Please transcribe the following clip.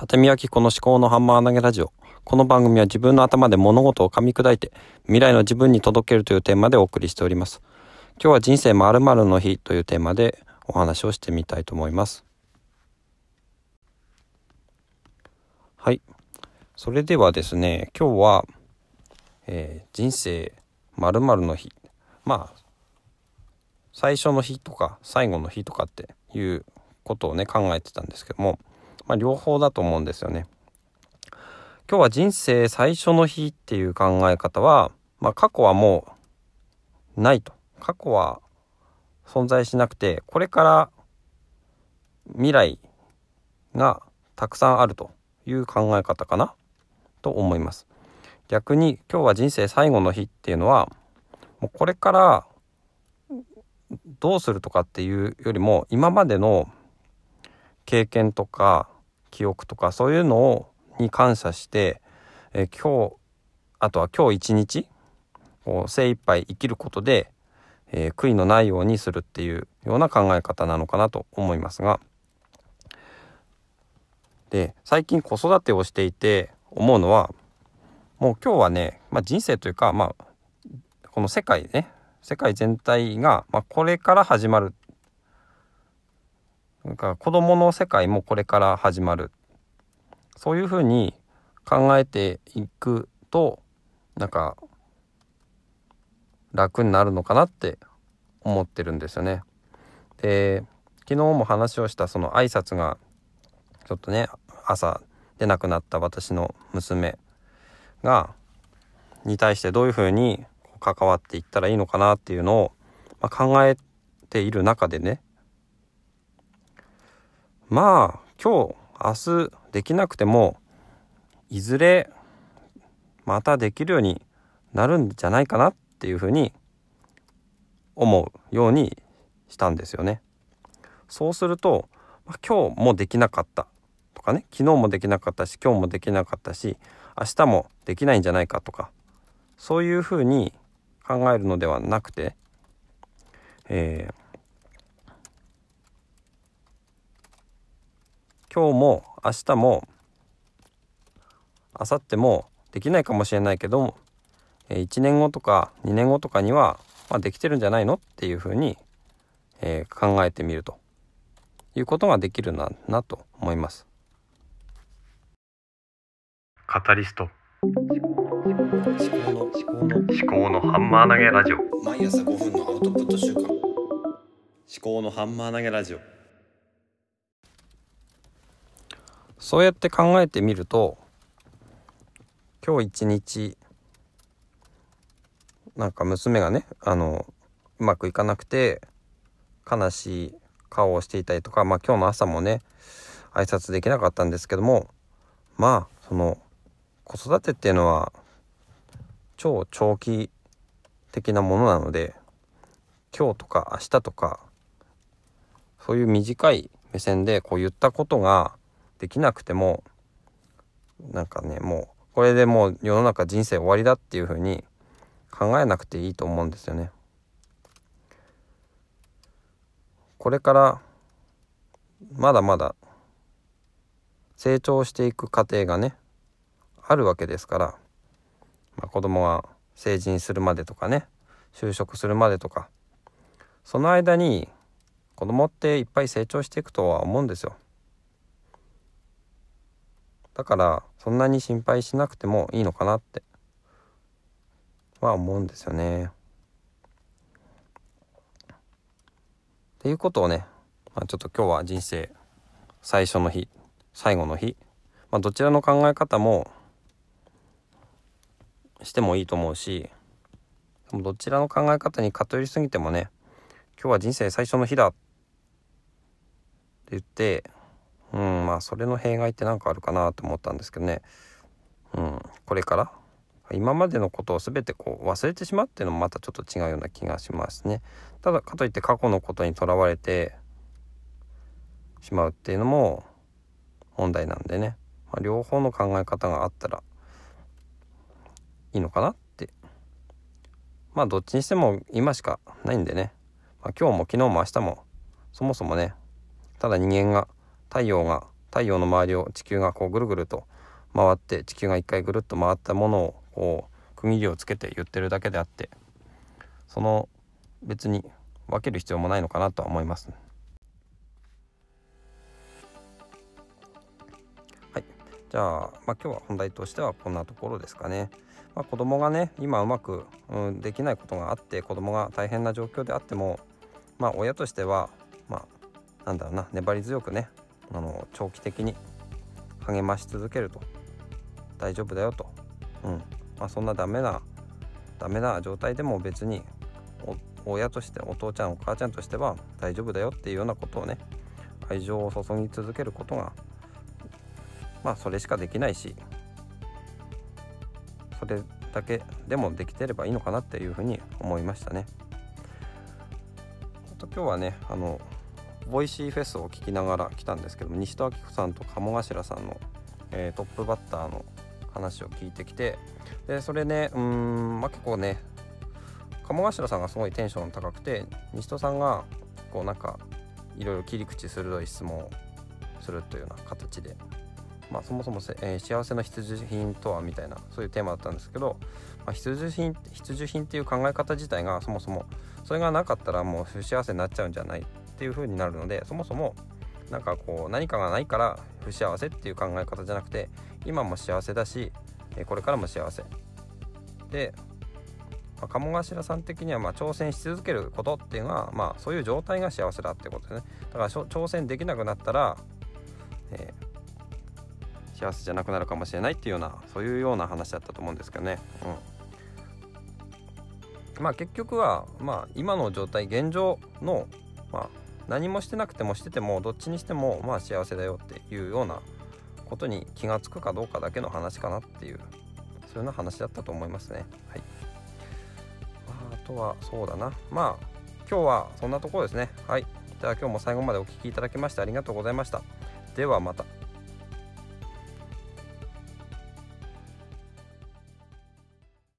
立見明子の思考のハンマー投げラジオ。この番組は自分の頭で物事を噛み砕いて未来の自分に届けるというテーマでお送りしております。今日は人生〇〇の日というテーマでお話をしてみたいと思います。はい。それではですね、今日は、えー人生〇〇の日。まあ、最初の日とか最後の日とかっていうことをね考えてたんですけども、まあ、両方だと思うんですよね。今日は人生最初の日っていう考え方は、まあ、過去はもうないと過去は存在しなくてこれから未来がたくさんあるという考え方かなと思います。逆に今日は人生最後の日っていうのはもうこれからどうするとかっていうよりも今までの経験とか記憶とかそういうのをに感謝して、えー今日あとは今日一日こう精一杯生きることで、えー悔いのないようにするっていうような考え方なのかなと思いますが。で最近子育てをしていて思うのはもう今日はね、まあ、人生というか、まあ、この世界ね世界全体が、まあ、これから始まるなんか子供の世界もこれから始まるそういうふうに考えていくとなんか楽になるのかなって思ってるんですよね。で昨日も話をしたその挨拶がちょっとね朝出なくなった私の娘がに対してどういうふうに関わっていったらいいのかなっていうのを、まあ、考えている中でねまあ今日明日できなくてもいずれまたできるようになるんじゃないかなっていうふうに思うようにしたんですよね。そうすると、まあ今日もできなかったとかね昨日もできなかったし今日もできなかったし明日もできないんじゃないかとかそういうふうに考えるのではなくて、えー今日も明日も明後日もできないかもしれないけど、えー1年後とか2年後とかには、まあ、できてるんじゃないの？っていうふうに、えー考えてみると。いうことができるななと思います。カタリスト。思考の思考の思考のハンマー投げラジオ。思毎朝5分のアウトプット週間。考のハンマー投げラジオそうやって考えてみると今日一日なんか娘がねあのうまくいかなくて悲しい顔をしていたりとかまあ今日の朝もね挨拶できなかったんですけどもまあその子育てっていうのは超長期的なものなので今日とか明日とかそういう短い目線でこう言ったことができなくてもなんかねもうこれでもう世の中人生終わりだっていうふうに考えなくていいと思うんですよね。これからまだまだ成長していく過程がねあるわけですから、まあ、子供が成人するまでとかね就職するまでとかその間に子供っていっぱい成長していくとは思うんですよ。だからそんなに心配しなくてもいいのかなっては思うんですよね。っていうことをね、まあ、ちょっと今日は人生最初の日最後の日、まあ、どちらの考え方もしてもいいと思うしどちらの考え方に偏りすぎてもね今日は人生最初の日だって言ってうんまあそれの弊害って何かあるかなと思ったんですけどね。うんこれから今までのことを全てこう忘れてしまうっていうのもまたちょっと違うような気がしますね。ただかといって過去のことにとらわれてしまうっていうのも問題なんでね、まあ、両方の考え方があったらいいのかなって。まあどっちにしても今しかないんでね、まあ、今日も昨日も明日もそもそもねただ人間が太陽が太陽の周りを地球がこうぐるぐると回って地球が一回ぐるっと回ったものをこう区切りをつけて言ってるだけであってその別に分ける必要もないのかなとは思います。はい、じゃあ、まあ、今日は本題としてはこんなところですかね。まあ、子供がね今うまく、うん、できないことがあって子供が大変な状況であってもまあ親としてはまあなんだろうな粘り強くねあの長期的に励まし続けると。大丈夫だよと、うん。まあ、そんなダメなダメな状態でも別に親としてお父ちゃんお母ちゃんとしては大丈夫だよっていうようなことをね愛情を注ぎ続けることがまあそれしかできないしそれだけでもできてればいいのかなっていうふうに思いましたね。と今日はねあの Voicy フェスを聞きながら来たんですけども西戸明子さんと鴨頭さんの、えー、トップバッターの話を聞いてきてでそれねうんまあ結構ね鴨頭さんがすごいテンション高くて西戸さんがこうなんかいろいろ切り口鋭い質問をするというような形で、まあ、そもそもせ、えー、幸せの必需品とはみたいなそういうテーマだったんですけど、まあ、必需品必需品っていう考え方自体がそもそもそれがなかったらもう不幸せになっちゃうんじゃないっていう風になるのでそもそもなんかこう何かがないから不幸せっていう考え方じゃなくて今も幸せだしこれからも幸せ。で、まあ、鴨頭さん的にはま挑戦し続けることっていうのはまあそういう状態が幸せだってことですね。だから挑戦できなくなったら、えー、幸せじゃなくなるかもしれないっていうようなそういうような話だったと思うんですけどね。うん。まあ結局はまあ今の状態現状のまあ何もしてなくてもしててもどっちにしてもまあ幸せだよっていうようなことに気が付くかどうかだけの話かなっていうそういうような話だったと思いますね。はい、あとはそうだなまあ今日はそんなところですね。はいじゃあ今日も最後までお聴きいただきましてありがとうございました。ではまた。